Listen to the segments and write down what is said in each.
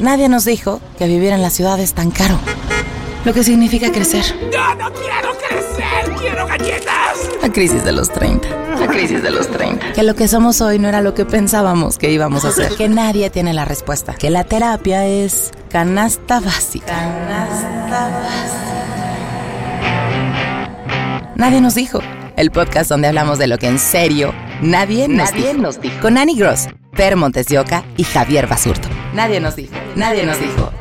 Nadie nos dijo que vivir en la ciudad es tan caro. Lo que significa crecer. ¡Yo no quiero crecer! ¡Quiero galletas! La crisis de los 30. La crisis de los 30. Que lo que somos hoy no era lo que pensábamos que íbamos a hacer. Que nadie tiene la respuesta. Que la terapia es canasta básica. Canasta básica. Nadie nos dijo. El podcast donde hablamos de lo que en serio nadie, nos, Nadie dijo. nos dijo. Con Annie Gross, Per Montes de Oca y Javier Basurto. Nadie nos dijo. Nadie nos dijo.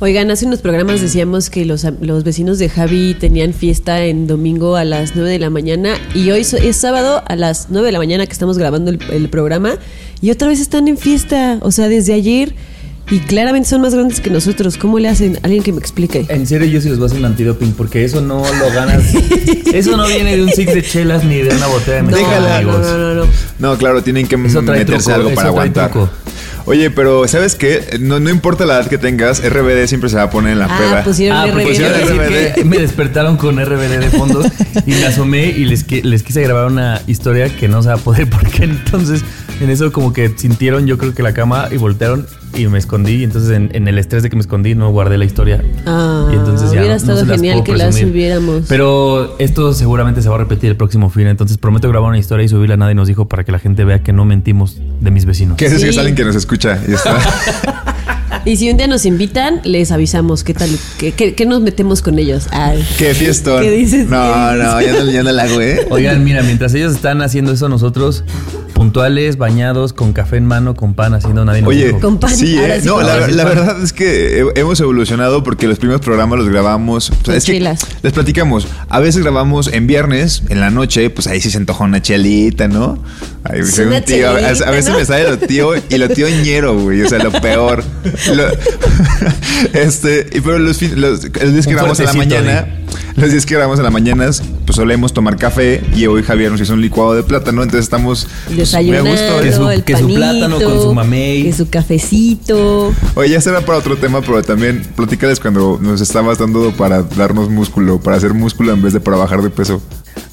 Oigan, hace unos programas decíamos que los, los vecinos de Javi tenían fiesta en domingo a las 9 de la mañana y hoy es sábado a las 9 de la mañana que estamos grabando el, el programa y otra vez están en fiesta, o sea, desde ayer y claramente son más grandes que nosotros. ¿Cómo le hacen? Alguien que me explique. En serio, yo sí les voy a hacer un antidoping porque eso no lo ganas. eso no viene de un six de chelas ni de una botella de mezcal, no, amigos. no, no, no. No, claro, tienen que meterse truco, algo para aguantar. truco. Oye, pero ¿sabes qué? No, no importa la edad que tengas, RBD siempre se va a poner en la Ah, peda. pusieron Ah, porque RBD. me despertaron con RBD de fondo y me asomé y les, les quise grabar una historia que no se va a poder porque entonces en eso como que sintieron yo creo que la cama y voltearon y me escondí y entonces en, en el estrés de que me escondí no guardé la historia Ah, y entonces ya hubiera no- estado se las genial que la presumir. subiéramos. Pero esto seguramente se va a repetir el próximo fin, entonces prometo grabar una historia y subirla. Nadie nos dijo para que la gente vea que no mentimos de mis vecinos. Que ese sí Sí. es alguien que nos escucha. Y está. Y si un día nos invitan, les avisamos qué tal, qué, qué- qué nos metemos con ellos. Ay. ¡Qué fiestón! ¿Qué dices? No, ¿Qué no, ya no, ya no la hago, ¿eh? Oigan, mira, mientras ellos están haciendo eso, nosotros puntuales, bañados, con café en mano, con pan, haciendo nadie nos Oye, dijo. Con pan, sí, ¿eh? sí no, la, verdad es que he- hemos evolucionado porque los primeros programas los grabamos. o sea, Con es que chelas. les platicamos. A veces grabamos en viernes, en la noche, pues ahí sí se antoja una chelita, ¿no? Ahí Sí, soy una un tío. A, a veces ¿no? me sale lo tío y lo tío ñero, güey. O sea, lo peor. Lo- este, y pero los, los, los días que grabamos en la mañana, los días que grabamos en la mañana, pues solemos tomar café y hoy Javier nos hizo un licuado de plátano, entonces estamos. Desayunando, me gustó. Que su- el que su panito, plátano con su mamey. Que su cafecito. Oye, ya será para otro tema, pero también platícales cuando nos estabas dando para darnos músculo, para hacer músculo en vez de para bajar de peso.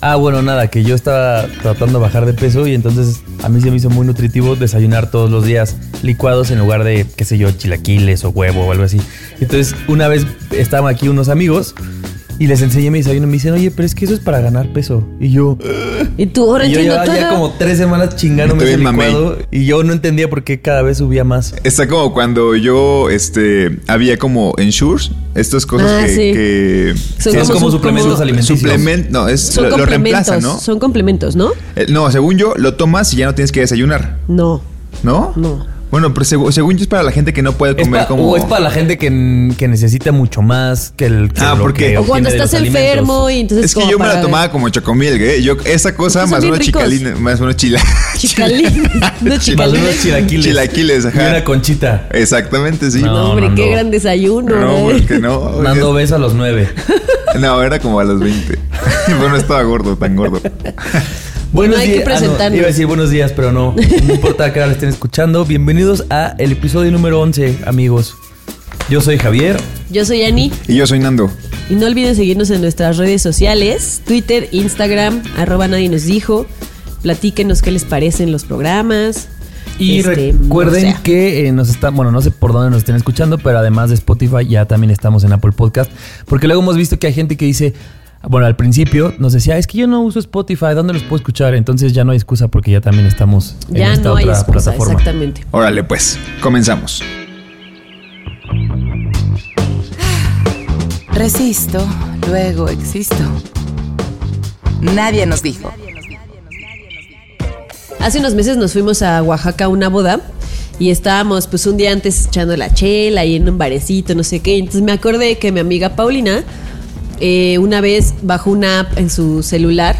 Ah, bueno, nada, que yo estaba tratando de bajar de peso y entonces a mí se me hizo muy nutritivo desayunar todos los días licuados en lugar de, qué sé yo, chilaquiles o huevo o algo así. Entonces, una vez estaban aquí unos amigos y les enseñé mi desayuno y me dicen, oye, pero es que eso es para ganar peso. Y yo, Y tú, ahora y yo entiendo llevaba ya todo. como tres semanas chingándome ese licuado y yo no entendía por qué cada vez subía más. Está como cuando yo, este, había como ensures, estas cosas Ah, que, sí. que Son Sí, como su- suplementos alimenticios. suplement, no, es Son lo, lo complementos. reemplaza, ¿no? Son complementos, ¿no? Eh, no, según yo, lo tomas y ya no tienes que desayunar, No. ¿no? No. Bueno, pero segu- según yo es para la gente que no puede comer como. O es para la gente que, que necesita mucho más que el que Ah, porque- que O cuando estás enfermo y entonces. Es que yo me la tomaba como chocomil, ¿eh? Yo, esa cosa más ricos. chicalines, más unos chila. Chicalines. No, Más unos chicalines. chilaquiles. Chilaquiles, ajá. Y una conchita. Exactamente, sí. No, No, hombre, qué gran desayuno. No, ¿eh? porque no. Dando beso a los nueve. No, era como a los 20. bueno, estaba gordo, tan gordo. Bueno, hay que días- ah, no, iba a decir buenos días, pero no. No importa que ahora estén escuchando. Bienvenidos a el episodio número 11, amigos. Yo soy Javier. Yo soy Ani. Y yo soy Nando. Y no olviden seguirnos en nuestras redes sociales: Twitter, Instagram, arroba nadie nos dijo. Platíquenos qué les parecen los programas. Y Este, recuerden o sea, que eh, nos están, bueno, no sé por dónde nos estén escuchando, pero además de Spotify ya también estamos en Apple Podcast. Porque luego hemos visto que hay gente que dice, bueno, al principio nos decía, es que yo no uso Spotify, ¿dónde los puedo escuchar? Entonces ya no hay excusa porque ya también estamos en Ya esta no hay otra excusa, plataforma. exactamente. Órale, pues, comenzamos. Resisto, luego existo. Nadie nos dijo. Hace unos meses nos fuimos a Oaxaca a una boda y estábamos pues un día antes echando la chela y en un barecito, no sé qué. Entonces me acordé que mi amiga Paulina eh, una vez bajo una app en su celular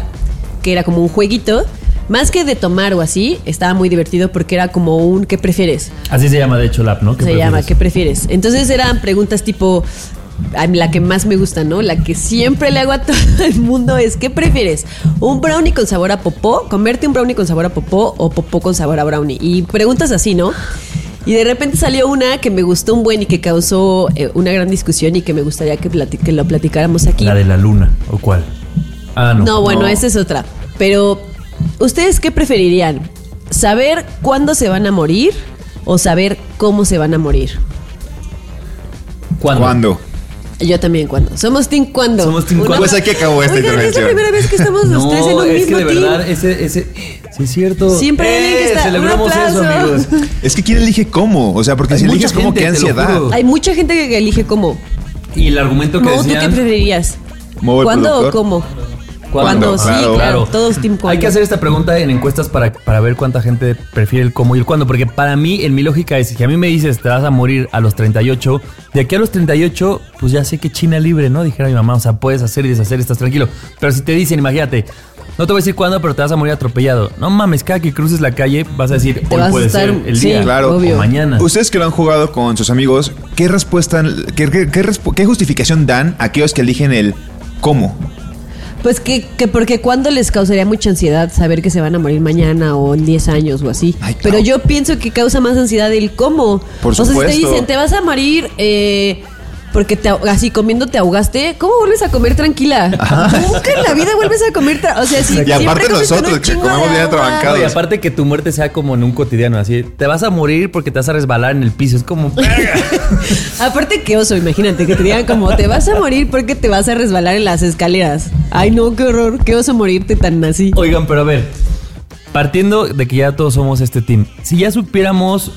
que era como un jueguito. Más que de tomar o así, estaba muy divertido porque era como un ¿qué prefieres? Así se llama, de hecho, la app, ¿no? ¿Qué Se llama? ¿qué prefieres? Entonces eran preguntas tipo la que más me gusta, ¿no? La que siempre le hago a todo el mundo es ¿qué prefieres? ¿Un brownie con sabor a popó? ¿Comerte un brownie con sabor a popó o popó con sabor a brownie? Y preguntas así, ¿no? Y de repente salió una que me gustó un buen y que causó eh, una gran discusión y que me gustaría que, que lo platicáramos aquí. La de la luna, ¿o cuál? Ah, no. No, bueno, No. esa es otra. Pero, ¿ustedes qué preferirían? ¿Saber cuándo se van a morir o saber cómo se van a morir? ¿Cuándo? ¿Cuándo? Yo también, ¿cuándo? Somos Team Cuándo. Somos team cuándo. Pues aquí acabó esta Oigan, es la intervención. primera vez que estamos los tres en No, un es mismo que de team. verdad, ese, ese. Sí, es cierto. Siempre hay alguien que está- un Celebremos eso, amigos. Es que quién elige cómo. O sea, porque Hay si mucha eliges cómo, gente, qué ansiedad. Hay mucha gente que elige cómo. Y el argumento que Mo, ¿tú qué preferirías? ¿Cuándo o cómo? ¿Cuándo? ¿Cuándo? Sí, Claro. claro. Todos Team. Hay que hacer esta pregunta en encuestas para, para ver cuánta gente prefiere el cómo y el cuándo. Porque para mí, en mi lógica es que a mí me dices te vas a morir a los 38. De aquí a los 38, pues ya sé que China libre, ¿no? Dijera mi mamá. O sea, puedes hacer y deshacer, estás tranquilo. Pero si te dicen, imagínate, no te voy a decir cuándo, pero te vas a morir atropellado. No mames, cada que cruces la calle vas a decir, Te hoy puede estar- ser el sí, día. claro. obvio. O mañana. Ustedes que lo han jugado con sus amigos, ¿qué respuesta, qué, qué- qué respu- qué justificación dan a aquellos que eligen el cómo? Pues que, que porque cuando les causaría mucha ansiedad saber que se van a morir mañana o en 10 años o así. Ay, claro. Pero yo pienso que causa más ansiedad el cómo. Por O sea, si te supuesto. dicen, te vas a morir eh, porque te, así comiendo te ahogaste, ¿cómo vuelves a comer tranquila? Nunca en la vida vuelves a comer. O sea, si Y aparte nosotros, que comemos bien atrabancados. Y aparte que tu muerte sea como en un cotidiano, así. Te vas a morir porque te vas a resbalar en el piso. Es como. Aparte que oso, imagínate que te digan como te vas a morir porque te vas a resbalar en las escaleras. Ay no, qué horror, qué oso morirte tan así. Oigan, pero a ver, partiendo de que ya todos somos este team, si ya supiéramos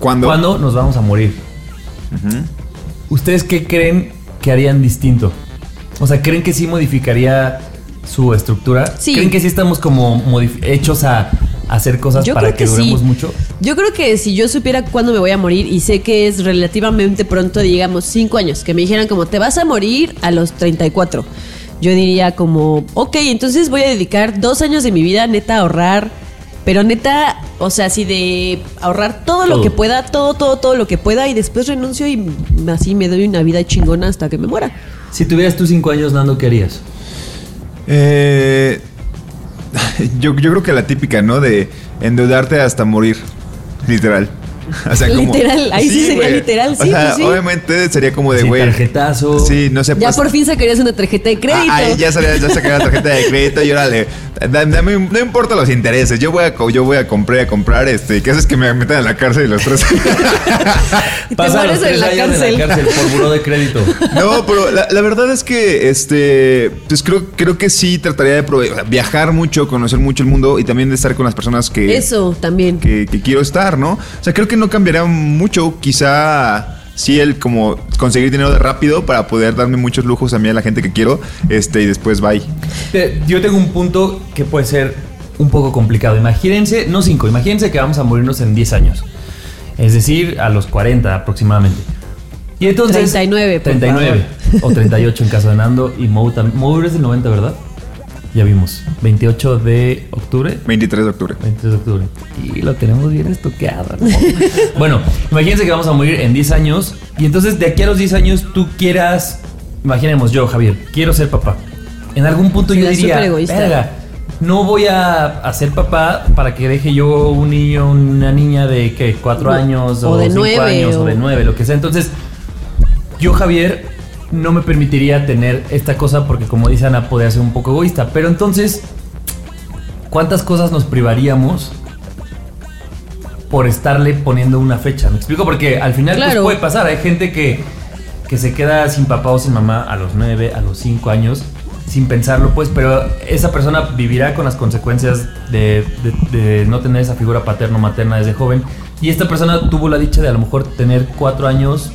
¿Cuándo? cuándo nos vamos a morir, ¿ustedes qué creen que harían distinto? O sea, ¿creen que sí modificaría su estructura? Sí. ¿Creen que sí estamos como hechos a, hacer cosas Yo para que, que, duremos sí. mucho? Yo creo que si yo supiera cuándo me voy a morir y sé que es relativamente pronto, digamos cinco años, que me dijeran como te vas a morir a los 34, yo diría como, ok, entonces voy a dedicar dos años de mi vida neta a ahorrar, pero neta, o sea, así de ahorrar todo, Todo. lo que pueda, todo, todo, todo lo que pueda y después renuncio y así me doy una vida chingona hasta que me muera. Si tuvieras tú cinco años, Nando, ¿qué harías? Eh, yo, yo creo que la típica, ¿no? De endeudarte hasta morir. Literal. O sea, como- Literal, ahí sí sería güey. literal, O sí, sea, pues sí. obviamente sería como de, Sí, güey. tarjetazo. Sí, no sé. Ya pues- por fin sacarías una tarjeta de crédito. Ah, ahí ya, salía, ya la tarjeta de crédito y órale, dame- no importa los intereses, yo voy a, yo voy a comprar, a comprar, este, ¿qué haces que me metan a la cárcel y los tres? Te mueres los tres en la años cárcel. en la cárcel por buró de crédito. No, pero la, la verdad es que, este, pues creo, creo que sí trataría de prove- o sea, viajar mucho, conocer mucho el mundo y también de estar con las personas que, Eso también. que, que quiero estar, ¿no? O sea, creo que no cambiaría mucho, quizá sí el como conseguir dinero de rápido para poder darme muchos lujos a mí a la gente que quiero, este, y después bye. Eh, Yo tengo un punto que puede ser un poco complicado. Imagínense, no 5, imagínense que vamos a morirnos en 10 años. Es decir, a los 40 aproximadamente. Y entonces... 39, por 39. O 38 en caso de Nando. Y Mou también. Mou es del 90, ¿verdad? Ya vimos. 28 de octubre. 23 de octubre. 23 de octubre. Y lo tenemos bien estoqueado. ¿no? bueno, imagínense que vamos a morir en 10 años. Y entonces de aquí a los 10 años tú quieras. Imaginemos yo, Javier, quiero ser papá. En algún punto yo diría, súper egoísta. "Verga, no voy a, a ser papá para que deje yo un niño, una niña de ¿qué? 4 O- años o o, de 5 nueve, años o o- de 9, lo que sea. Entonces, yo, Javier, no me permitiría tener esta cosa porque, como dice Ana, podría ser un poco egoísta. Pero entonces, ¿cuántas cosas nos privaríamos por estarle poniendo una fecha? ¿Me explico? Porque al final pues, puede pasar. Hay gente que, que se queda sin papá o sin mamá a los 9, a los 5 años, sin pensarlo, pues, pero esa persona vivirá con las consecuencias de, de- de no tener esa figura paterno-materna desde joven. Y esta persona tuvo la dicha de a lo mejor tener 4 años,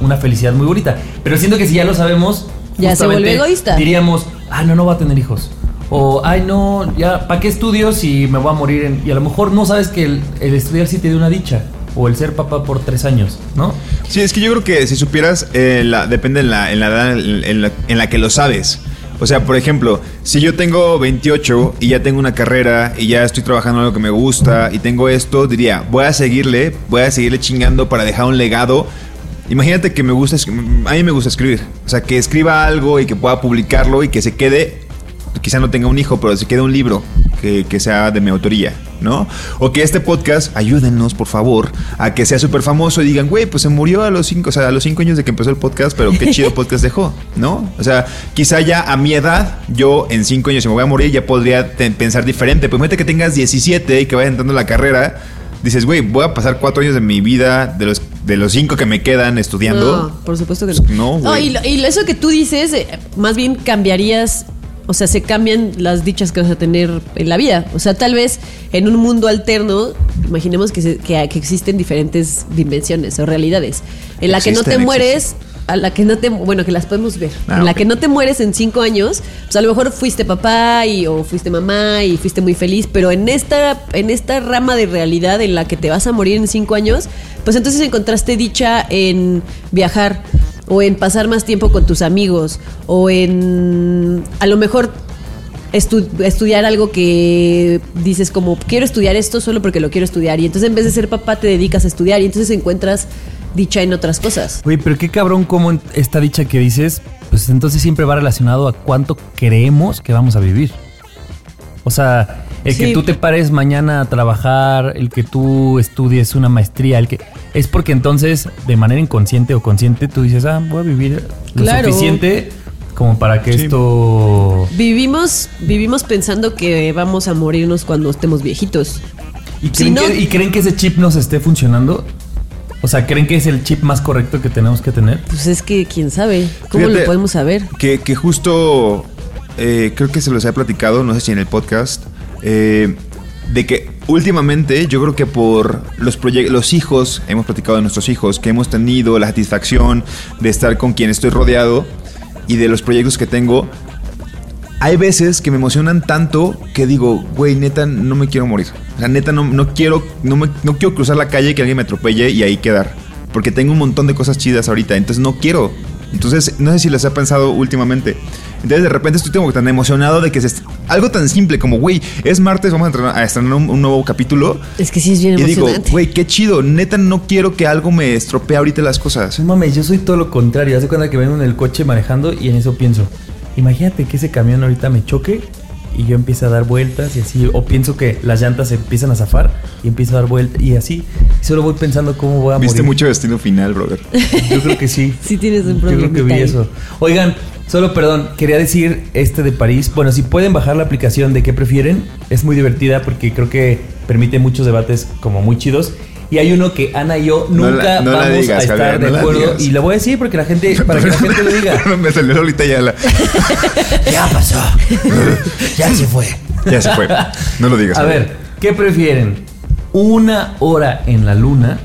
una felicidad muy bonita. Pero siento que si ya lo sabemos, Ya se vuelve egoísta. Diríamos, ah, no, no va a tener hijos. O, ay, no, ya, ¿para qué estudio si me voy a morir? en-?" Y a lo mejor no sabes que el, el estudiar sí te dio una dicha. o el ser papá por tres años, ¿no? Sí, es que yo creo que si supieras, eh, la, depende en la, en la edad en, en la, en la que lo sabes. O sea, por ejemplo, si yo tengo 28 y ya tengo una carrera y ya estoy trabajando en algo que me gusta y tengo esto, diría, voy a seguirle, voy a seguirle chingando para dejar un legado. Imagínate que me gusta, a mí me gusta escribir. O sea, que escriba algo y que pueda publicarlo y que se quede, quizá no tenga un hijo, pero se quede un libro que, que sea de mi autoría, ¿no? O que este podcast, ayúdennos, por favor, a que sea súper famoso y digan, güey, pues se murió a los cinco, o sea, a los cinco años de que empezó el podcast, pero qué chido podcast dejó, ¿no? O sea, quizá ya a mi edad, yo en cinco años, si me voy a morir, ya podría pensar diferente. Pero imagínate que tengas 17 y que vayas entrando en la carrera, dices, güey, voy a pasar cuatro años de mi vida, de los, de los cinco que me quedan estudiando. No, por supuesto que no. no, güey. y, lo- y eso que tú dices, eh, más bien cambiarías, o sea, se cambian las dichas que vas a tener en la vida. O sea, tal vez en un mundo alterno, imaginemos que, se- que, que existen diferentes dimensiones o realidades. En la que no te Existen, mueres, a la que no te, bueno, que las podemos ver. Ah, en la que no te mueres en cinco años, pues a lo mejor fuiste papá y, o fuiste mamá y fuiste muy feliz, pero en esta, en esta rama de realidad en la que te vas a morir en cinco años, pues entonces encontraste dicha en viajar o en pasar más tiempo con tus amigos o en a lo mejor estu- estudiar algo que dices como quiero estudiar esto solo porque lo quiero estudiar y entonces en vez de ser papá te dedicas a estudiar y entonces encuentras dicha en otras cosas. Oye, pero qué cabrón como esta dicha que dices, pues entonces siempre va relacionado a cuánto creemos que vamos a vivir. O sea, el que tú te pares mañana a trabajar, el que tú estudies una maestría, el que es porque entonces de manera inconsciente o consciente tú dices, ah, voy a vivir lo Claro. suficiente como para que Sí. esto Vivimos vivimos pensando que vamos a morirnos cuando estemos viejitos. ¿Y Si creen, no- que, ¿Y creen que ese chip nos esté funcionando? O sea, ¿creen que es el chip más correcto que tenemos que tener? Pues es que quién sabe, ¿cómo Fíjate, lo podemos saber? Que, que justo eh, creo que se los he platicado, no sé si en el podcast, eh, de que últimamente yo creo que por los proyectos, los hijos, hemos platicado de nuestros hijos, que hemos tenido la satisfacción de estar con quien estoy rodeado y de los proyectos que tengo. Hay veces que me emocionan tanto que digo, güey, neta, no me quiero morir. O sea, neta, no, no quiero, no, me- no quiero cruzar la calle y que alguien me atropelle y ahí quedar. Porque tengo un montón de cosas chidas ahorita, entonces no quiero. Entonces, no sé si les ha pensado últimamente. Entonces, de repente estoy como tan emocionado de que se est- algo tan simple como, güey, es martes, vamos a estrenar, a estrenar un, un nuevo capítulo. Es que sí es bien Y digo, emocionante. güey, qué chido. Neta, no quiero que algo me estropee ahorita las cosas. No mames, yo soy todo lo contrario. Hace cuenta que vengo en el coche manejando y en eso pienso. Imagínate que ese camión ahorita me choque y yo empiezo a dar vueltas y así. O pienso que las llantas se empiezan a zafar y empiezo a dar vueltas y así. Y solo voy pensando cómo voy a Viste morir. mucho destino final, brother. Yo creo que sí. Sí tienes un Yo creo que vi eso. Oigan, solo perdón, quería decir este de París. Bueno, si pueden bajar la aplicación de qué prefieren, es muy divertida porque creo que permite muchos debates como muy chidos. Y hay uno que Ana y yo No nunca la- no la vamos digas, a estar Javier, de acuerdo. Y lo voy a decir porque la gente, para que la gente lo diga. me salió ahorita ya la. Ya pasó. ya se fue. Ya se fue. No lo digas. A Javier. ver, ¿qué prefieren? ¿Una hora en la luna?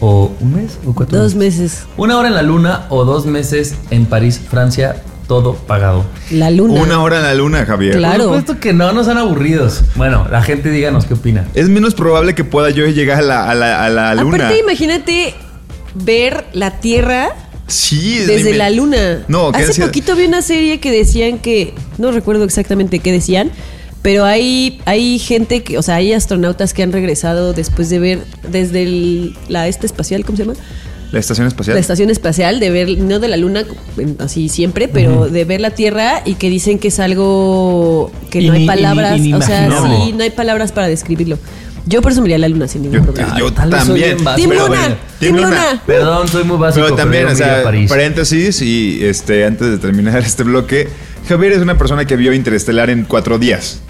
¿O un mes? ¿O cuatro Dos meses? meses. Una hora en la luna o dos meses en París, Francia, todo pagado. La luna. Una hora en la luna, Javier. Claro. Por supuesto que no, no son aburridos. Bueno, la gente díganos qué opina. Es menos probable que pueda yo llegar a la, a la, a la luna. Aparte, imagínate ver la Tierra sí, es desde la luna. No, Hace ansiedad. poquito vi una serie que decían que, no recuerdo exactamente qué decían, pero hay, hay gente que, o sea, hay astronautas que han regresado después de ver desde el, la este espacial, ¿cómo se llama? La estación espacial. La estación espacial, de ver, no de la luna así siempre, pero de ver la Tierra y que dicen que es algo que no hay palabras, o sea, sí, no hay palabras para describirlo. Yo por eso me iría a la luna sin ningún Yo, problema. yo soy también. pero Luna, Team Luna. Perdón, soy muy básico. Pero también, o sea, París. paréntesis y este, antes de terminar este bloque, Javier es una persona que vio Interestelar en cuatro días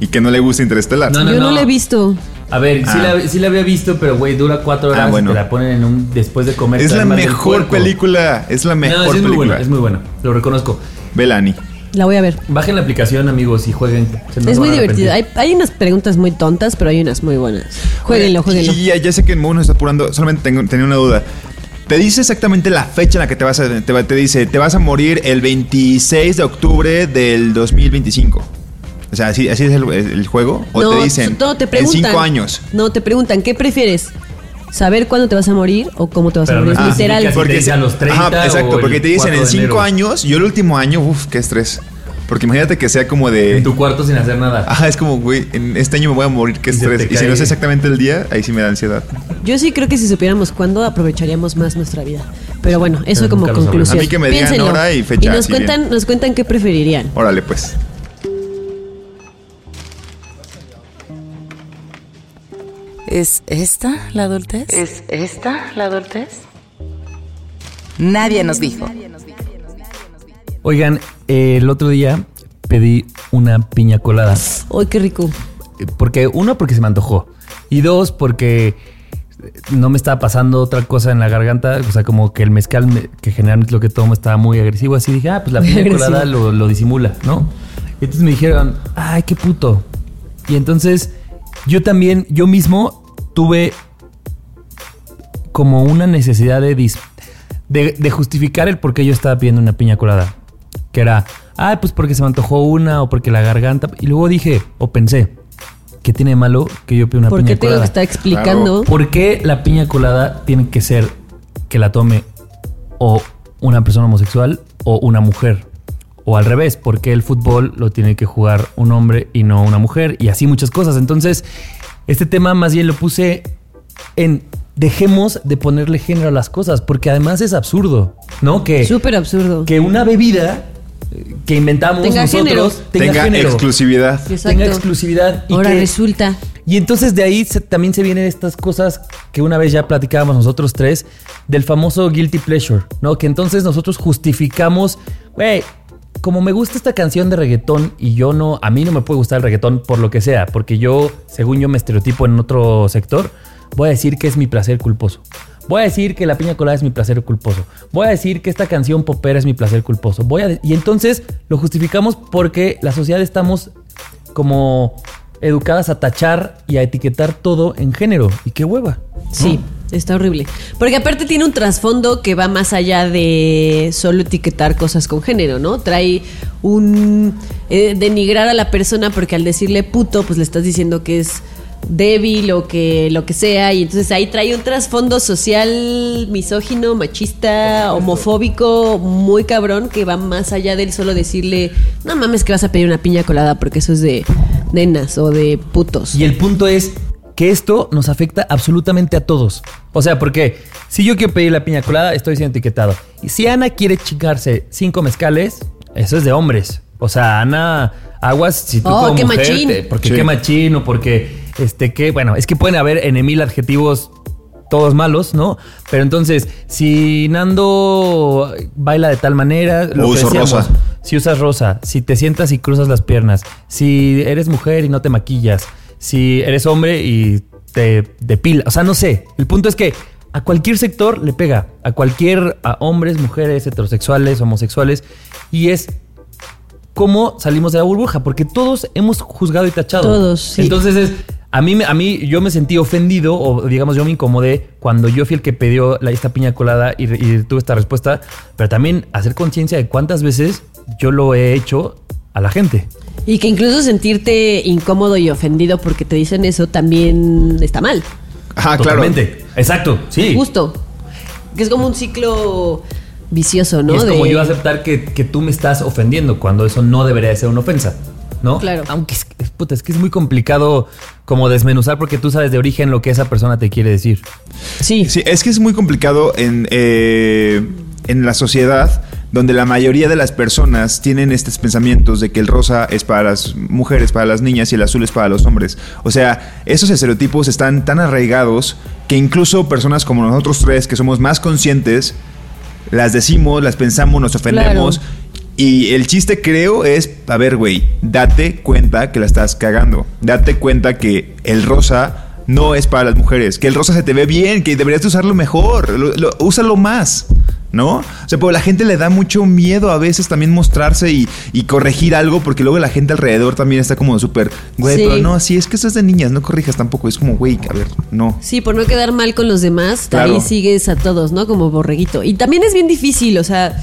y que no le gusta Interestelar. No, no, Yo no no. la he visto. A ver, sí, Ah. la, sí la había visto, pero güey, dura cuatro horas Ah, bueno. y te la ponen en un después de comer. es la mejor película, es la mejor no, sí, es muy película. buena, es muy buena, lo reconozco. Belani. La voy a ver. Bajen la aplicación, amigos, y jueguen. Es muy divertido. Hay, hay unas preguntas muy tontas, pero hay unas muy buenas. Jueguenlo, jueguenlo. Y ya, ya sé que Moon nos está apurando, solamente tengo, tenía una duda. Te dice exactamente la fecha en la que te vas a. Te dice, te vas a morir el 26 de octubre del 2025. O sea, así, así es el, el juego. O te dicen no, te en preguntan. cinco años. No, te preguntan, ¿qué prefieres? ¿Saber cuándo te vas a morir o cómo te vas Pero a no morir? es Literal. específica, te a los 30 Ajá, exacto, o porque te dicen 4 en cinco enero. años. Yo el último año, uff, qué estrés. Porque imagínate que sea como de. En tu cuarto sin hacer nada. Ajá, es como, güey, en este año me voy a morir, qué estrés. Y si no sé exactamente el día, ahí sí me da ansiedad. Yo sí creo que si supiéramos cuándo aprovecharíamos más nuestra vida. Pero bueno, eso Pero como conclusión. A mí que me digan Piénsenlo. hora y fecha, Y nos cuentan, nos cuentan qué preferirían. Órale, pues. ¿Es esta la adultez? ¿Es esta la adultez? Nadie nos dijo. Oigan, eh, el otro día pedí una piña colada. ¡Ay, qué rico! Porque, uno, porque se me antojó. Y dos, porque no me estaba pasando otra cosa en la garganta. O sea, como que el mezcal, me- que generalmente lo que tomo, estaba muy agresivo. Así dije, ah, pues la Muy piña agresivo. colada lo, lo disimula, ¿no? Y entonces me dijeron, ay, qué puto. Y entonces yo también, yo mismo tuve como una necesidad de, dis- de, de justificar el por qué yo estaba pidiendo una piña colada. Que era, ah, pues porque se me antojó una o porque la garganta. Y luego dije, o pensé, ¿qué tiene de malo que yo pida una ¿Por piña qué tengo colada? que estar explicando? ¿Por qué la piña colada tiene que ser que la tome o una persona homosexual o una mujer? O al revés, ¿por qué el fútbol lo tiene que jugar un hombre y no una mujer? Y así muchas cosas. Entonces, este tema más bien lo puse en dejemos de ponerle género a las cosas, porque además es absurdo, ¿no? Que, Súper absurdo. que una bebida eh, que inventamos Tenga nosotros género. tenga, Tenga género, exclusividad. Exacto. tenga exclusividad. y Ahora que- resulta. y entonces de ahí se- también se vienen estas cosas que una vez ya platicábamos nosotros tres, del famoso guilty pleasure, ¿no? Que entonces nosotros justificamos, güey, como me gusta esta canción de reggaetón y yo no, a mí no me puede gustar el reggaetón por lo que sea, porque yo, según yo me estereotipo en otro sector, voy a decir que es mi placer culposo. Voy a decir que la piña colada es mi placer culposo. Voy a decir que esta canción popera es mi placer culposo. Voy a y entonces lo justificamos porque la sociedad estamos como educadas a tachar y a etiquetar todo en género. Y qué hueva. Sí, está horrible. Porque aparte tiene un trasfondo que va más allá de solo etiquetar cosas con género, ¿no? Trae un eh, denigrar a la persona porque al decirle puto, pues le estás diciendo que es débil o que lo que sea y entonces ahí trae un trasfondo social misógino, machista, homofóbico muy cabrón que va más allá del solo decirle no mames que vas a pedir una piña colada porque eso es de nenas o de putos. Y el punto es que esto nos afecta absolutamente a todos. O sea, porque si yo quiero pedir la piña colada, estoy siendo etiquetado. Y si Ana quiere chingarse cinco mezcales, eso es de hombres. O sea, Ana, aguas si tú Oh, como qué mujer, machín. te- porque Sí. qué machín o porque, este, qué, bueno, es que pueden haber en mil adjetivos todos malos, ¿no? Pero entonces, si Nando baila de tal manera, lo que uso decíamos, rosa. si usas rosa, si te sientas y cruzas las piernas, si eres mujer y no te maquillas, si eres hombre y te depilas, o sea, no sé. El punto es que a cualquier sector le pega, a cualquier, a hombres, mujeres, heterosexuales, homosexuales, y es cómo salimos de la burbuja, porque todos hemos juzgado y tachado. Todos, sí. Entonces es, a mí, a mí yo me sentí ofendido, o digamos yo me incomodé cuando yo fui el que pidió la, esta piña colada y, y tuve esta respuesta, pero también hacer conciencia de cuántas veces yo lo he hecho a la gente. Y que incluso sentirte incómodo y ofendido porque te dicen eso también está mal. Ajá, claro. Totalmente. Exacto, sí. Justo. Que es como un ciclo vicioso, ¿no? Y es como De- yo aceptar que, que tú me estás ofendiendo cuando eso no debería de ser una ofensa, ¿no? Claro. Aunque es, es- puta, es que es muy complicado como desmenuzar porque tú sabes de origen lo que esa persona te quiere decir. Sí. Sí, es que es muy complicado en, eh, en la sociedad donde la mayoría de las personas tienen estos pensamientos de que el rosa es para las mujeres, para las niñas y el azul es para los hombres. O sea, esos estereotipos están tan arraigados que incluso personas como nosotros tres, que somos más conscientes, las decimos, las pensamos, nos ofendemos. Y el chiste creo es, a ver, güey, date cuenta que la estás cagando. Date cuenta que el rosa no es para las mujeres, que el rosa se te ve bien, que deberías de usarlo mejor, lo- lo- úsalo más. ¿No? O sea, porque la gente le da mucho miedo a veces también mostrarse y, y corregir algo, porque luego la gente alrededor también está como súper, güey, Sí. pero no, así es que eso es de niñas, no corrijas tampoco. Es como, güey, a ver, no. Sí, por no quedar mal con los demás, Claro. ahí sigues a todos, ¿no? Como borreguito. Y también es bien difícil, o sea,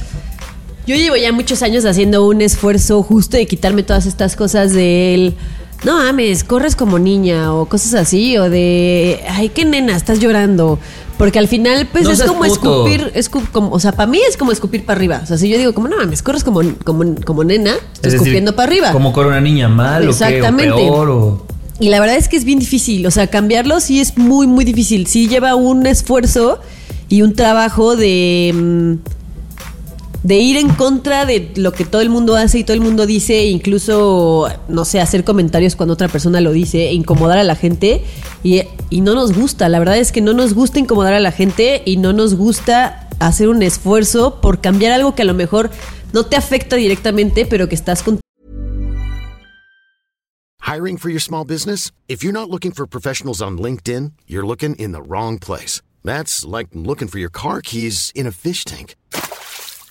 Yo llevo ya muchos años haciendo un esfuerzo justo de quitarme todas estas cosas de él. No mames, corres como niña o cosas así, o de, ay, qué nena, estás llorando. Porque al final, pues No es como puto. escupir, escu- como, o sea, para mí es como escupir para arriba. O sea, si yo digo, como no mames, corres como, como, como nena, Es estás decir, escupiendo para arriba. Como con una niña mal Exactamente. o qué, o peor o... Y la verdad es que es bien difícil, o sea, cambiarlo sí es muy, muy difícil. Sí lleva un esfuerzo y un trabajo de, mm, de ir en contra de lo que todo el mundo hace y todo el mundo dice, e incluso, no sé, hacer comentarios cuando otra persona lo dice, e incomodar a la gente. Y, y no nos gusta, la verdad es que no nos gusta incomodar a la gente y no nos gusta hacer un esfuerzo por cambiar algo que a lo mejor no te afecta directamente, pero que estás con Hiring for your small business? If you're not looking for professionals on LinkedIn, you're looking in the wrong place. That's like looking for your car keys in a fish tank.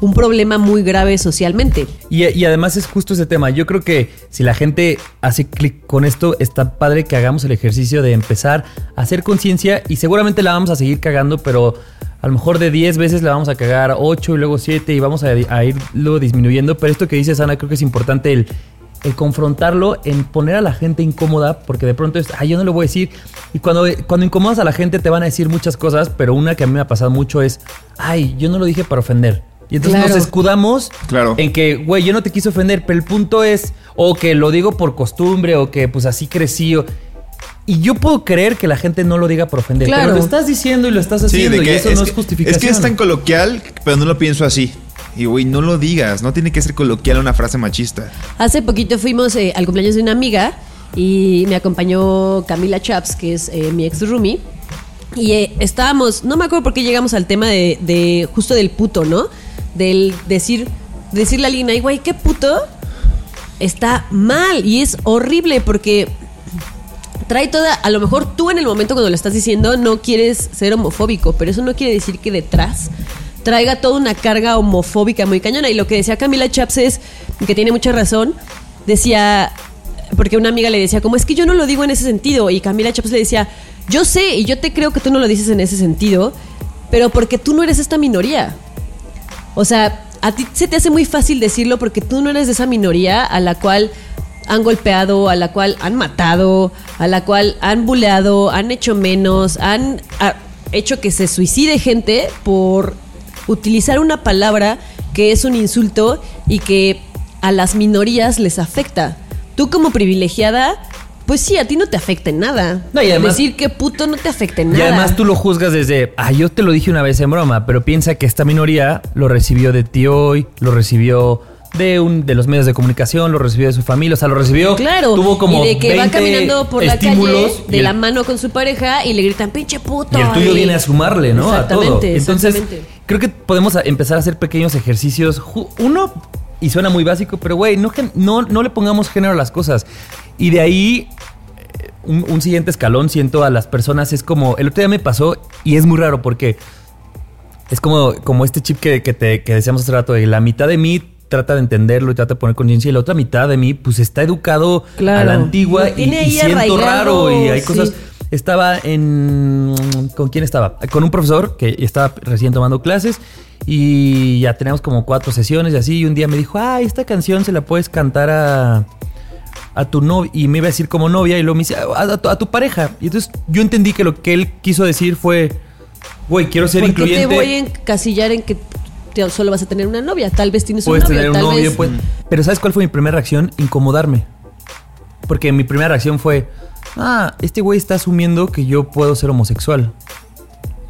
un problema muy grave socialmente. Y, además es justo ese tema. Yo creo que si la gente hace clic con esto, está padre que hagamos el ejercicio de empezar a hacer conciencia y seguramente la vamos a seguir cagando, pero a lo mejor de 10 veces la vamos a cagar 8 y luego 7 y vamos a, irlo disminuyendo. Pero esto que dices, Ana, creo que es importante el, el confrontarlo, en poner a la gente incómoda, porque de pronto es, ay, yo no lo voy a decir. Y cuando, cuando incomodas a la gente te van a decir muchas cosas, pero una que a mí me ha pasado mucho es, ay, yo no lo dije para ofender. Y entonces Claro. nos escudamos Claro. en que, güey, yo no te quise ofender, pero el punto es, o que lo digo por costumbre, o que pues así crecí. o- y yo puedo creer que la gente no lo diga por ofender, Claro. pero lo estás diciendo y lo estás Sí, haciendo, de y que eso no es justificación. Es que es tan coloquial, pero no lo pienso así. Y güey, no lo digas, no tiene que ser coloquial una frase machista. Hace poquito fuimos eh, al cumpleaños de una amiga y me acompañó Camila Chaps, que es eh, mi ex roomie. Y eh, estábamos, no me acuerdo por qué llegamos al tema de, de justo del puto, ¿no? Del decir, decirle a alguien, ay, güey, qué puto, está mal y es horrible porque trae toda, a lo mejor tú en el momento cuando lo estás diciendo no quieres ser homofóbico, pero eso no quiere decir que detrás traiga toda una carga homofóbica muy cañona. Y lo que decía Camila Chaps es, que tiene mucha razón, decía, porque una amiga le decía, como es que yo no lo digo en ese sentido, y Camila Chaps le decía, yo sé y yo te creo que tú no lo dices en ese sentido, pero porque tú no eres esta minoría. O sea, a ti se te hace muy fácil decirlo porque tú no eres de esa minoría a la cual han golpeado, a la cual han matado, a la cual han buleado, han hecho menos, han ah, hecho que se suicide gente por utilizar una palabra que es un insulto y que a las minorías les afecta. Tú como privilegiada, pues sí, a ti no te afecta en nada. No, y además- Decir que puto no te afecta en Y nada. además tú lo juzgas desde, ah, yo te lo dije una vez en broma, pero piensa que esta minoría lo recibió de ti hoy, lo recibió de un de los medios de comunicación, lo recibió de su familia, o sea, lo recibió. Claro, tuvo como y de que va 20 caminando por la calle de y el- la mano con su pareja y le gritan, pinche puto. Y el tuyo viene a sumarle, ¿no? A todo. Exactamente, Entonces, exactamente. creo que podemos empezar a hacer pequeños ejercicios. Uno, y suena muy básico, pero güey, no, no, no le pongamos género a las cosas. Y de ahí, eh, un, un siguiente escalón, siento a las personas, es como, el otro día me pasó y es muy raro porque es como, como este chip que, que, te, que decíamos hace rato, de la mitad de mí trata de entenderlo y trata de poner conciencia y la otra mitad de mí pues está educado Claro. a la antigua y, y siento arraigado, raro y hay sí. cosas estaba en. ¿Con quién estaba? Con un profesor que estaba recién tomando clases y ya teníamos como cuatro sesiones y así. Y un día me dijo, ah, esta canción se la puedes cantar a, a tu novia. Y me iba a decir como novia y luego me dice, a, a tu, a tu pareja. Y entonces yo entendí que lo que él quiso decir fue, güey, quiero ser ¿Por qué te incluyente. voy a encasillar en que te- solo vas a tener una novia? Tal vez tienes un novio, tener un tal novio, vez... pues. Pero ¿sabes cuál fue mi primera reacción? Incomodarme. Porque mi primera reacción fue, ah, este güey está asumiendo que yo puedo ser homosexual.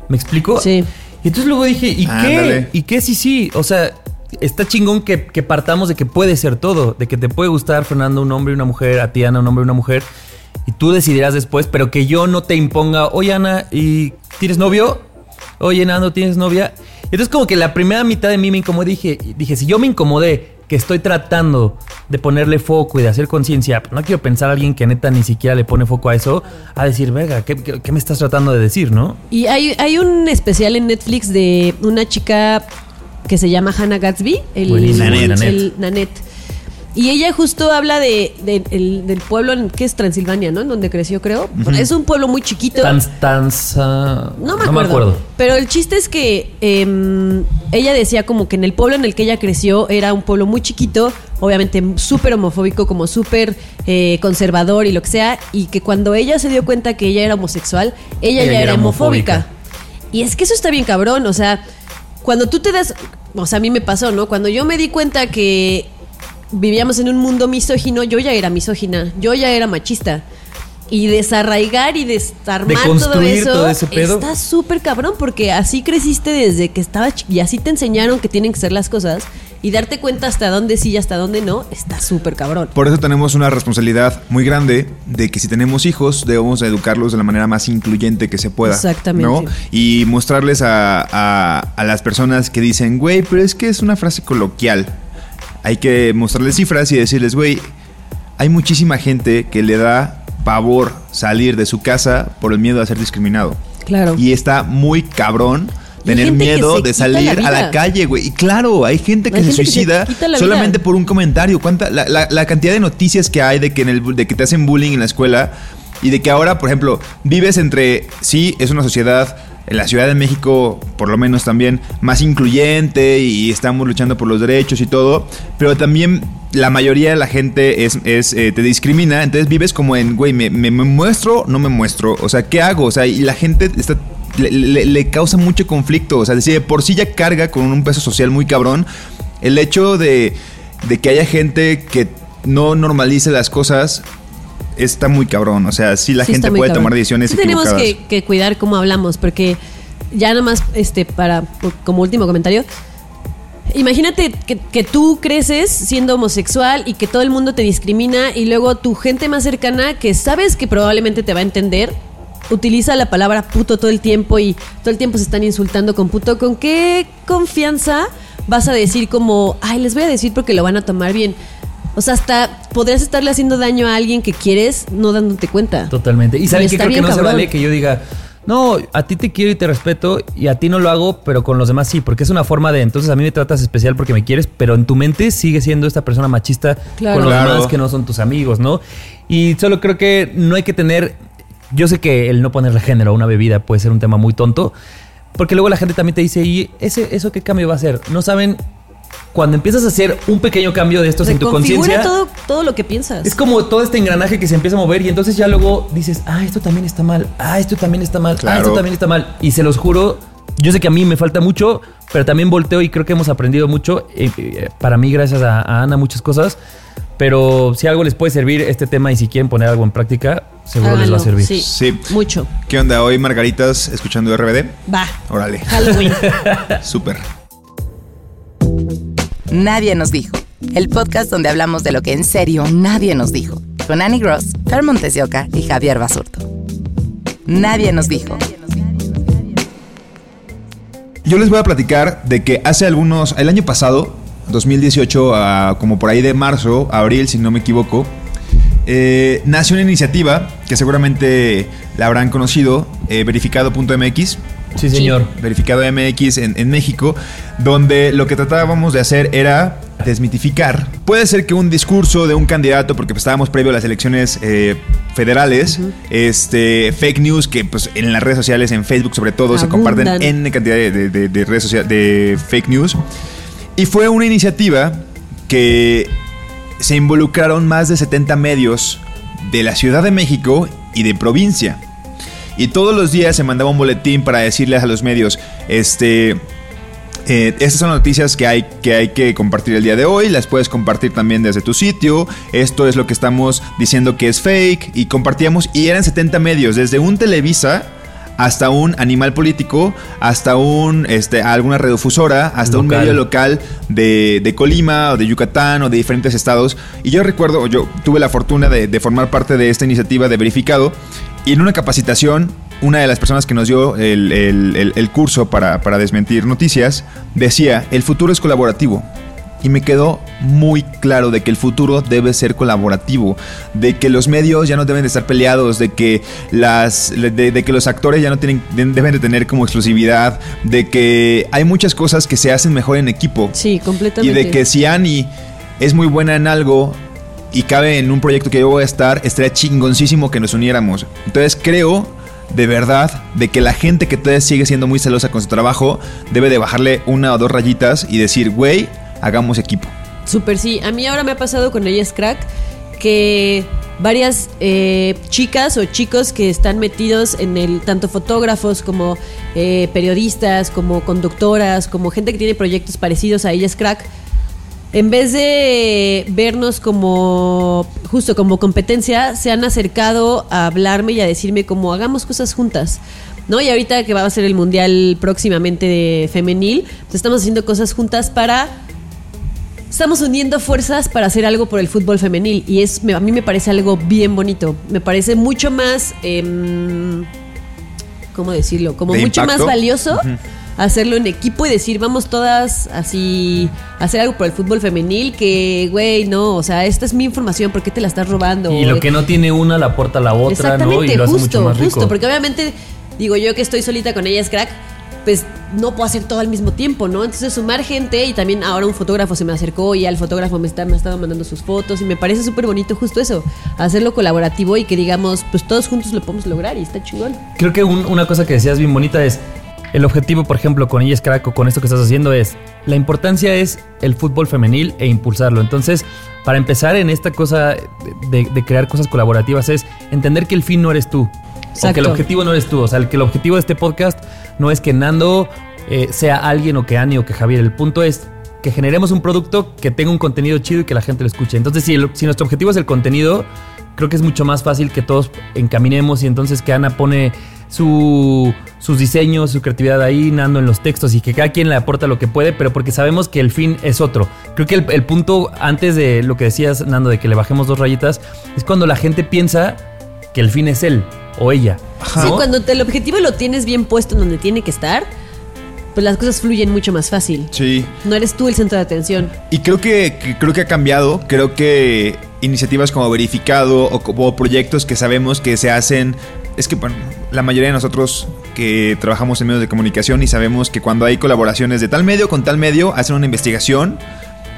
¿Me explico? Sí. Y entonces luego dije, ¿y Ándale. qué? ¿Y qué sí, sí? O sea, está chingón que, partamos de que puede ser todo, de que te puede gustar Fernando un hombre y una mujer, a ti Ana un hombre y una mujer, y tú decidirás después, pero que yo no te imponga, oye Ana, ¿y tienes novio? Oye Nando, ¿tienes novia? Entonces como que la primera mitad de mí me incomodé, dije, dije, si yo me incomodé que estoy tratando de ponerle foco y de hacer conciencia, no quiero pensar a alguien que neta ni siquiera le pone foco a eso, a decir, verga, ¿qué, qué- qué me estás tratando de decir, no? Y hay, hay un especial en Netflix de una chica que se llama Hannah Gatsby, el, el- Nanette. el Nanette. Y ella justo habla de, de- el- del pueblo en, que es Transilvania, ¿no? En donde creció, creo. Es un pueblo muy chiquito. Tans, tanza... No me acuerdo. Pero el chiste es que em, ella decía como que en el pueblo en el que ella creció era un pueblo muy chiquito, obviamente súper homofóbico, como súper eh, conservador y lo que sea, y que cuando ella se dio cuenta que ella era homosexual, ella, Ella ya era era homofóbica. homofóbica. Y es que eso está bien cabrón, o sea, cuando tú te das, o sea, a mí me pasó, ¿no? Cuando yo me di cuenta que vivíamos en un mundo misógino, yo ya era misógina, yo ya era machista. Y desarraigar y desarmar todo eso todo ese pedo. está súper cabrón porque así creciste desde que estabas chi- y así te enseñaron que tienen que ser las cosas y darte cuenta hasta dónde sí y hasta dónde no, está súper cabrón. Por eso tenemos una responsabilidad muy grande de que si tenemos hijos debemos educarlos de la manera más incluyente que se pueda. Exactamente. ¿no? Y mostrarles a, a- a las personas que dicen, güey, pero es que es una frase coloquial. Hay que mostrarles cifras y decirles, güey, hay muchísima gente que le da pavor salir de su casa por el miedo a ser discriminado. Claro. Y está muy cabrón tener miedo de salir la a la calle, güey. Y claro, hay gente que Hay se gente que se suicida solamente vida. por un comentario. ¿Cuánta, la, la- la cantidad de noticias que hay de que, en el, de que te hacen bullying en la escuela y de que ahora, por ejemplo, vives entre, sí, es una sociedad, la Ciudad de México por lo menos también, más incluyente y estamos luchando por los derechos y todo, pero también la mayoría de la gente es, eh, te discrimina, entonces vives como en, güey, me, me- me muestro, no me muestro, o sea, ¿qué hago? O sea, y la gente está le, causa mucho conflicto. O sea, decir, de por sí ya carga con un peso social muy cabrón. El hecho de que haya gente que no normalice las cosas está muy cabrón. O sea, sí la Sí, gente puede cabrón. tomar decisiones Sí tenemos que cuidar cómo hablamos, porque ya nada más, este, para, como último comentario, imagínate que, que tú creces siendo homosexual y que todo el mundo te discrimina y luego tu gente más cercana, que sabes que probablemente te va a entender, utiliza la palabra puto todo el tiempo y todo el tiempo se están insultando con puto. ¿Con qué confianza vas a decir como, ay, les voy a decir porque lo van a tomar bien? O sea, hasta podrías estarle haciendo daño a alguien que quieres no dándote cuenta. Totalmente. Y saben que creo que no se vale que yo diga, no, a ti te quiero y te respeto y a ti no lo hago, pero con los demás sí, porque es una forma de, entonces a mí me tratas especial porque me quieres, pero en tu mente sigue siendo esta persona machista Claro. con los Claro. demás que no son tus amigos, ¿no? Y solo creo que no hay que tener, yo sé que el no ponerle género a una bebida puede ser un tema muy tonto, porque luego la gente también te dice, ¿y ese, eso qué cambio va a hacer? No saben, cuando empiezas a hacer un pequeño cambio de estos en tu conciencia... todo, todo lo que piensas. Es como todo este engranaje que se empieza a mover y entonces ya luego dices, ah, esto también está mal, ah, esto también está mal, ah, Claro. esto también está mal. Y se los juro, yo sé que a mí me falta mucho, pero también volteo y creo que hemos aprendido mucho. eh, eh, para mí, gracias a, a Ana, muchas cosas. Pero si algo les puede servir este tema y si quieren poner algo en práctica, seguro les va a servir. Sí, Sí. mucho. ¿Qué onda? Hoy Margaritas escuchando RBD. Va. Órale. Halloween. Súper. Nadie nos dijo. El podcast donde hablamos de lo que en serio nadie nos dijo. Con Annie Gross, Fer Montesioca y Javier Basurto. Nadie nos dijo. Yo les voy a platicar de que hace algunos, el año pasado, 2018, a como por ahí de marzo, abril, si no me equivoco, eh, nació una iniciativa que seguramente la habrán conocido, eh, verificado.mx. Sí, señor. Verificado MX en, en México, donde lo que tratábamos de hacer era desmitificar. Puede ser que un discurso de un candidato, porque pues, estábamos previo a las elecciones eh, federales, este fake news que pues en las redes sociales, en Facebook sobre todo, se comparten en cantidad de, de- de- de redes sociales, de fake news. Y fue una iniciativa que se involucraron más de 70 medios de la Ciudad de México y de provincia. Y todos los días se mandaba un boletín para decirles a los medios, este, eh, estas son noticias que hay, que hay que compartir el día de hoy, las puedes compartir también desde tu sitio, esto es lo que estamos diciendo que es fake, y compartíamos, y eran 70 medios, desde un Televisa hasta un animal político, hasta un, este, alguna hasta un medio local de, de Colima o de Yucatán o de diferentes estados. Y yo recuerdo, yo tuve la fortuna de, de formar parte de esta iniciativa de verificado y en una capacitación, una de las personas que nos dio el, el- el- el curso para, para desmentir noticias decía, el futuro es colaborativo. y me quedó muy claro de que el futuro debe ser colaborativo, de que los medios ya no deben de estar peleados, de que las de, de que los actores ya no tienen deben de tener como exclusividad, de que hay muchas cosas que se hacen mejor en equipo. Sí, completamente. Y de que si Annie es muy buena en algo y cabe en un proyecto que yo voy a estar, estaría chingoncísimo que nos uniéramos. Entonces creo de verdad de que la gente que todavía sigue siendo muy celosa con su trabajo debe de bajarle una o dos rayitas y decir, güey, hagamos equipo. Súper sí. A mí ahora me ha pasado con ellas crack que varias eh, chicas o chicos que están metidos en el tanto fotógrafos como eh, periodistas como conductoras como gente que tiene proyectos parecidos a ellas crack en vez de vernos como justo como competencia, se han acercado a hablarme y a decirme como hagamos cosas juntas. ¿No? Y ahorita que va a ser el mundial próximamente de femenil, pues estamos haciendo cosas juntas para estamos uniendo fuerzas para hacer algo por el fútbol femenil y es a mí me parece algo bien bonito. Me parece mucho más em, ¿cómo decirlo? Como ¿De mucho impacto? más valioso hacerlo en equipo y decir, vamos todas así a hacer algo por el fútbol femenil que, güey, no, o sea, esta es mi información, ¿por qué te la estás robando? Y lo que no tiene una la aporta la otra, Exactamente, ¿no? Y lo hace justo, mucho más rico. justo, porque obviamente, digo yo que estoy solita con ellas, crack, pues no puedo hacer todo al mismo tiempo, ¿no? Entonces sumar gente y también ahora un fotógrafo se me acercó y ya el fotógrafo me, está, me ha estado mandando sus fotos y me parece súper bonito justo eso, hacerlo colaborativo y que digamos, pues todos juntos lo podemos lograr y está chingón. Creo que un- una cosa que decías bien bonita es el objetivo, por ejemplo, con ellas Craco, con esto que estás haciendo es la importancia es el fútbol femenil e impulsarlo. Entonces, para empezar en esta cosa de, de crear cosas colaborativas es entender que el fin no eres tú. O que el Exacto. objetivo no eres tú. O sea, el, que el objetivo de este podcast no es que Nando eh, sea alguien o que Ani o que Javier. El punto es que generemos un producto que tenga un contenido chido y que la gente lo escuche. Entonces, si, el- si nuestro objetivo es el contenido, creo que es mucho más fácil que todos encaminemos y entonces que Ana pone su, sus diseños, su creatividad ahí, Nando en los textos y que cada quien le aporta lo que puede, pero porque sabemos que el fin es otro. Creo que el, el punto antes de lo que decías, Nando, de que le bajemos dos rayitas, es cuando la gente piensa que el fin es él o ella. Sí, cuando te- el objetivo lo tienes bien puesto en donde tiene que estar, pues las cosas fluyen mucho más fácil. Sí. No eres tú el centro de atención. Y creo que, que- creo que ha cambiado. Creo que iniciativas como Verificado o como proyectos que sabemos que se hacen. Es que la mayoría de nosotros que trabajamos en medios de comunicación y sabemos que cuando hay colaboraciones de tal medio con tal medio, hacen una investigación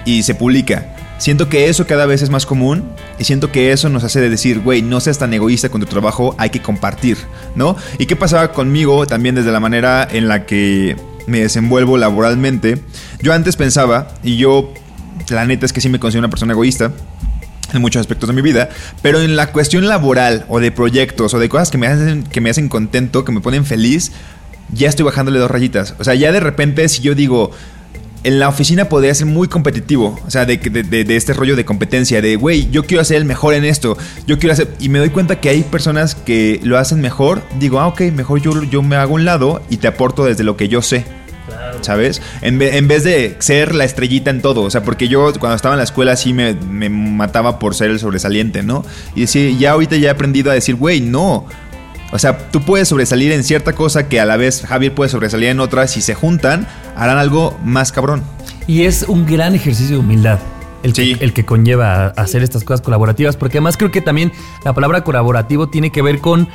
y se publica. Siento que eso cada vez es más común y siento que eso nos hace de decir, güey, no seas tan egoísta con tu trabajo, hay que compartir, ¿no? ¿Y qué pasaba conmigo también desde la manera en la que me desenvuelvo laboralmente? Yo antes pensaba, y yo, la neta es que sí me considero una persona egoísta, en muchos aspectos de mi vida, pero en la cuestión laboral o de proyectos o de cosas que me hacen, que me hacen contento, que me ponen feliz, ya estoy bajándole dos rayitas. O sea, ya de repente si yo digo, en la oficina podría ser muy competitivo, o sea, de, de- de- de este rollo de competencia, de, güey, yo quiero ser el mejor en esto, yo quiero hacer, y me doy cuenta que hay personas que lo hacen mejor, digo, ah, ok, mejor yo, yo me hago un lado y te aporto desde lo que yo sé. ¿Sabes? En, ve- en vez de ser la estrellita en todo. O sea, porque yo cuando estaba en la escuela sí me, me mataba por ser el sobresaliente, ¿no? Y decir, ya ahorita ya he aprendido a decir, güey, no. O sea, tú puedes sobresalir en cierta cosa que a la vez Javier puede sobresalir en otra. Si se juntan, harán algo más cabrón. Y es un gran ejercicio de humildad. El, Sí. que, el que conlleva a hacer estas cosas colaborativas, porque además creo que también la palabra colaborativo tiene que ver con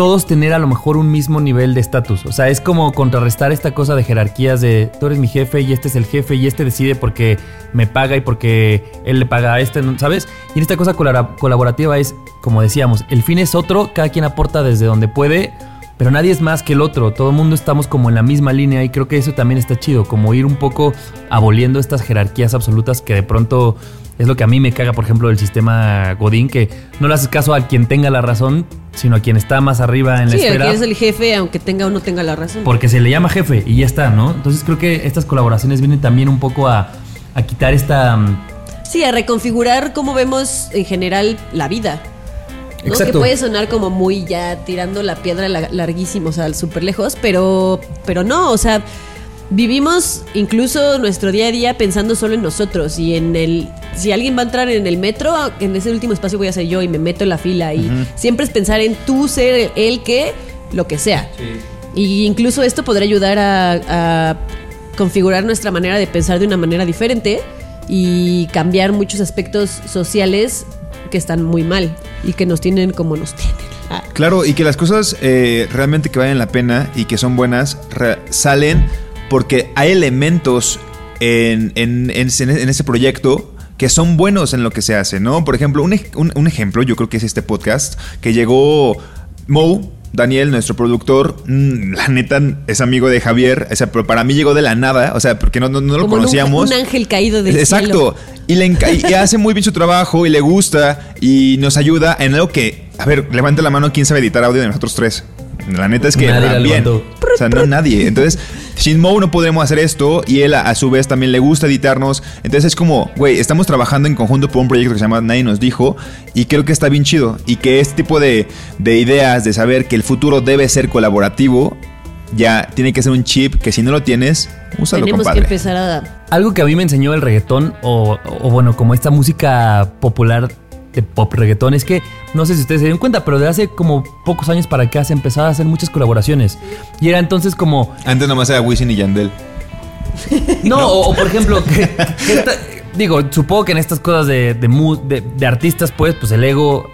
todos tener a lo mejor un mismo nivel de estatus. O sea, es como contrarrestar esta cosa de jerarquías de tú eres mi jefe y este es el jefe y este decide porque me paga y porque él le paga a este. ¿sabes? Y en esta cosa colabora- colaborativa es, como decíamos, el fin es otro, cada quien aporta desde donde puede, pero nadie es más que el otro. Todo el mundo estamos como en la misma línea y creo que eso también está chido, como ir un poco aboliendo estas jerarquías absolutas que de pronto es lo que a mí me caga, por ejemplo, del sistema Godín, que no le haces caso a quien tenga la razón, sino a quien está más arriba en la Sí, esfera. que es el jefe, aunque tenga o no tenga la razón. Porque se le llama jefe y ya está, ¿no? Entonces creo que estas colaboraciones vienen también un poco a, a quitar esta... mm, Sí, a reconfigurar cómo vemos en general la vida. ¿no? Que Exacto. puede sonar como muy ya tirando la piedra la- larguísimo, o sea, súper lejos, pero, pero no, o sea, vivimos incluso nuestro día a día pensando solo en nosotros y en el... Si alguien va a entrar en el metro, en ese último espacio voy a ser yo y me meto en la fila y siempre es pensar en tú ser el que, lo que sea. Y incluso esto podría ayudar a, a configurar nuestra manera de pensar de una manera diferente y cambiar muchos aspectos sociales que están muy mal y que nos tienen como nos tienen. Ah, Claro, y que las cosas eh, realmente que valen la pena y que son buenas salen porque hay elementos en, en, en, ese- en ese proyecto que son buenos en lo que se hace, ¿no? Por ejemplo, un, un- un ejemplo, yo creo que es este podcast, que llegó Mo, Daniel, nuestro productor, mm, la neta es amigo de Javier, o sea, pero para mí llegó de la nada, o sea, porque no, no, no lo como un- conocíamos. Un, ángel caído del Exacto. cielo. Y le y hace muy bien su trabajo y le gusta y nos ayuda en algo que, a ver, levante la mano quién sabe editar audio de nosotros tres. La neta es que Nadie bien. O sea, no nadie. Entonces, sin Mo no podremos hacer esto y él a, a su vez también le gusta editarnos. Entonces es como, güey, estamos trabajando en conjunto por un proyecto que se llama Nadie nos dijo y creo que está bien chido y que este tipo de, de ideas de saber que el futuro debe ser colaborativo ya tiene que ser un chip que si no lo tienes, úsalo, Tenemos compadre. que empezar a... Algo que a mí me enseñó el reggaetón, o, o bueno, como esta música popular de pop reggaetón, es que no sé si ustedes se dieron cuenta, pero de hace como pocos años para acá se empezaron a hacer muchas colaboraciones. Y era entonces como, Antes nomás era Wisin y Yandel. no, o, o por ejemplo, que, que esta- digo, supongo que en estas cosas de, de, de- de artistas, pues, pues el ego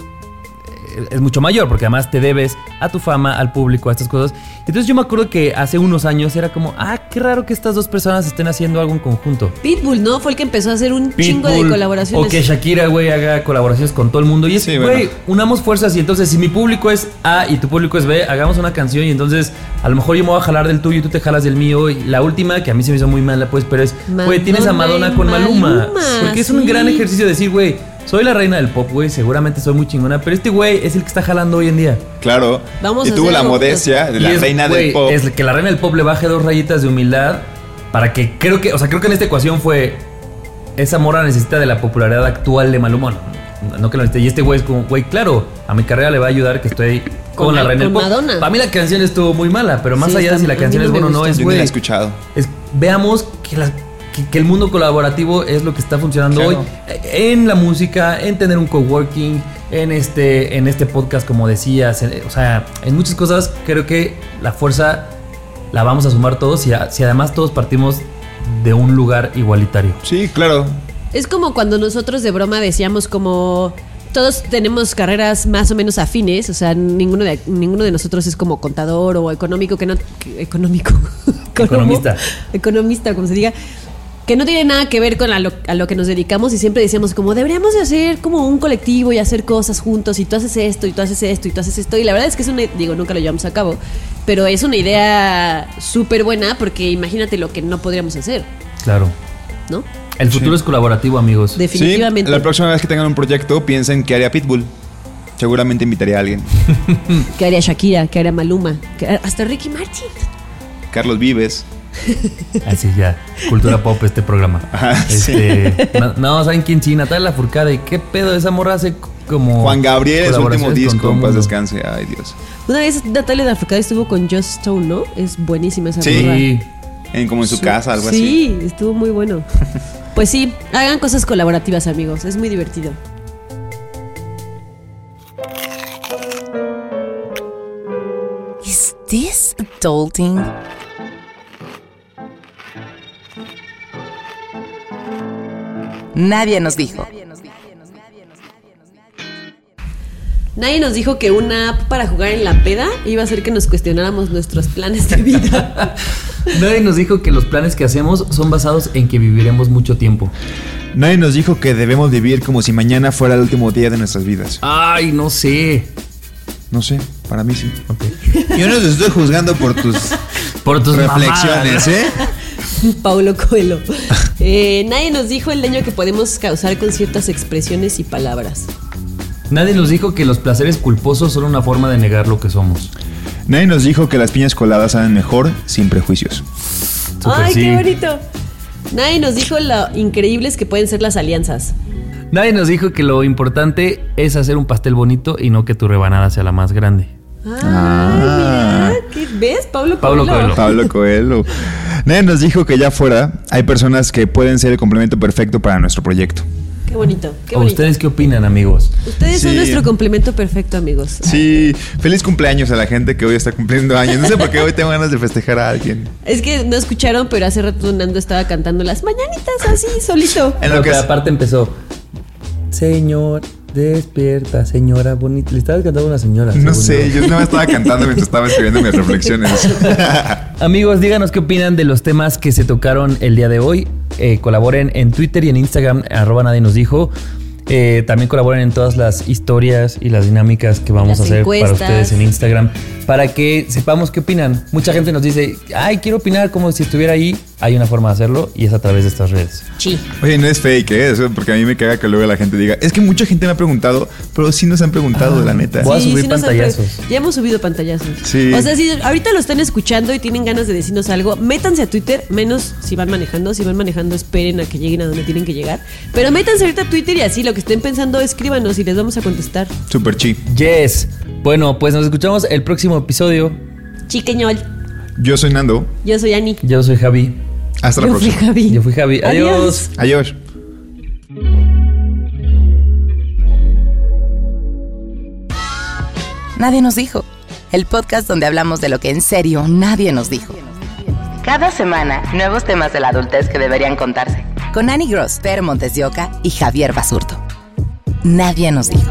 es mucho mayor, porque además te debes a tu fama, al público, a estas cosas. Entonces yo me acuerdo que hace unos años era como, ah, qué raro que estas dos personas estén haciendo algo en conjunto. Pitbull, ¿no? Fue el que empezó a hacer un chingo de colaboraciones. O que Shakira, güey, haga colaboraciones con todo el mundo. Y es, Sí, güey, bueno. unamos fuerzas y entonces si mi público es A y tu público es B, hagamos una canción y entonces a lo mejor yo me voy a jalar del tuyo y tú te jalas del mío. Y la última, que a mí se me hizo muy mala, pues, pero es, güey, tienes a Madonna con Maluma. Maluma, Porque es un gran ejercicio decir, güey, soy la reina del pop, güey, seguramente soy muy chingona, pero este güey es el que está jalando hoy en día. Claro. Vamos y a tuvo la modestia de la es, reina güey, del pop. Es que la reina del pop le baje dos rayitas de humildad para que creo que, o sea, creo que en esta ecuación fue esa morra necesita de la popularidad actual de Maluma. No, no que lo necesite. Y este güey es como, güey, claro, a mi carrera le va a ayudar que estoy con, Con la reina del con pop. Madonna. Para mí la canción estuvo muy mala, pero más Sí, allá de si la canción no es buena o no, es Yo ni güey. la he escuchado. es- veamos que, la- que- que el mundo colaborativo es lo que está funcionando Claro. hoy en la música, en tener un coworking, en este, en este podcast, como decías, en- o sea, en muchas cosas creo que la fuerza la vamos a sumar todos y a- si además todos partimos de un lugar igualitario. Sí, claro. Es como cuando nosotros de broma decíamos como todos tenemos carreras más o menos afines, o sea, ninguno de ninguno de nosotros es como contador o económico que no que- económico. Economista. Economista, como se diga. Que no tiene nada que ver con a lo, a lo que nos dedicamos y siempre decíamos como deberíamos de hacer como un colectivo y hacer cosas juntos y tú haces esto y tú haces esto y tú haces esto y la verdad es que es una, digo, nunca lo llevamos a cabo, pero es una idea súper buena porque imagínate lo que no podríamos hacer, Claro. ¿no? El futuro es colaborativo, amigos. Definitivamente. Sí, la próxima vez que tengan un proyecto, piensen que haría Pitbull. Seguramente invitaría a alguien. ¿Qué haría Shakira? ¿Qué haría Maluma? ¿Qué haría- hasta Ricky Martin. Carlos Vives. Así ya, cultura pop este programa. Ajá, Este, no, no, ¿saben quién sí? Natalia Lafourcade. ¿Qué pedo? Esa morra hace como... Juan Gabriel, su último disco, paz descanse. Ay, Dios. Una vez Natalia de Lafourcade estuvo con Just Stone, ¿no? Es buenísima esa Sí. morra. Sí. En, como en su casa, algo así. Sí, estuvo muy bueno. Pues sí, hagan cosas colaborativas, amigos. Es muy divertido. Is this adulting? Nadie nos dijo. Nadie nos dijo que una app para jugar en la peda iba a hacer que nos cuestionáramos nuestros planes de vida. Nadie nos dijo que los planes que hacemos son basados en que viviremos mucho tiempo. Nadie nos dijo que debemos vivir como si mañana fuera el último día de nuestras vidas. Ay, no sé. No sé, para mí sí. Yo no te estoy juzgando por tus Por tus reflexiones, mamadas. ¿eh? Paulo Coelho. Eh, nadie nos dijo el daño que podemos causar con ciertas expresiones y palabras. Nadie nos dijo que los placeres culposos son una forma de negar lo que somos. Nadie nos dijo que las piñas coladas saben mejor sin prejuicios. ¡Ay, sí. qué bonito! Nadie nos dijo lo increíbles que pueden ser las alianzas. Nadie nos dijo que lo importante es hacer un pastel bonito y no que tu rebanada sea la más grande. ¡Ay, Ah. mira! ¿Qué ves, Pablo Pablo Coelho? Coelho. Pablo Coelho. Nadie nos dijo que allá afuera hay personas que pueden ser el complemento perfecto para nuestro proyecto. Qué bonito, qué ¿O bonito. ¿Ustedes qué opinan, amigos? Ustedes son Sí. nuestro complemento perfecto, amigos. Sí, feliz cumpleaños a la gente que hoy está cumpliendo años. No sé por qué hoy tengo ganas de festejar a alguien. Es que no escucharon, pero hace rato Nando estaba cantando las mañanitas así, solito. En lo Pero que aparte empezó. Señor, despierta, señora bonita. Le estabas cantando a una señora. No según sé, yo nada más estaba cantando mientras estaba escribiendo mis reflexiones. Amigos, díganos qué opinan de los temas que se tocaron el día de hoy. Eh, colaboren en Twitter y en Instagram, arroba nadie nos dijo. Eh, también colaboren en todas las historias y las dinámicas que vamos Las a hacer para ustedes en Instagram para que sepamos qué opinan. Mucha gente nos dice, ay, quiero opinar como si estuviera ahí. Hay una forma de hacerlo y es a través de estas redes. Sí. Oye, no es fake, ¿eh? Eso porque a mí me caga que luego la gente diga, es que mucha gente me ha preguntado, pero sí nos han preguntado, la neta. Voy a subir pantallazos. Ya hemos subido pantallazos. Sí. O sea, si ahorita lo están escuchando y tienen ganas de decirnos algo, métanse a Twitter, menos si van manejando. Si van manejando, esperen a que lleguen a donde tienen que llegar. Pero métanse ahorita a Twitter y así lo que estén pensando, escríbanos y les vamos a contestar. Super chi. Yes. Bueno, pues nos escuchamos el próximo episodio. Chiqueñol, Yo soy Nando. yo soy Ani. Yo soy Javi. Hasta la Yo fui próxima. Javi. Yo fui Javi. Adiós. Adiós. Nadie nos dijo. El podcast donde hablamos de lo que en serio nadie nos dijo. Cada semana, nuevos temas de la adultez que deberían contarse. Con Annie Gross, Per Montes de Oca y Javier Basurto. Nadie nos dijo.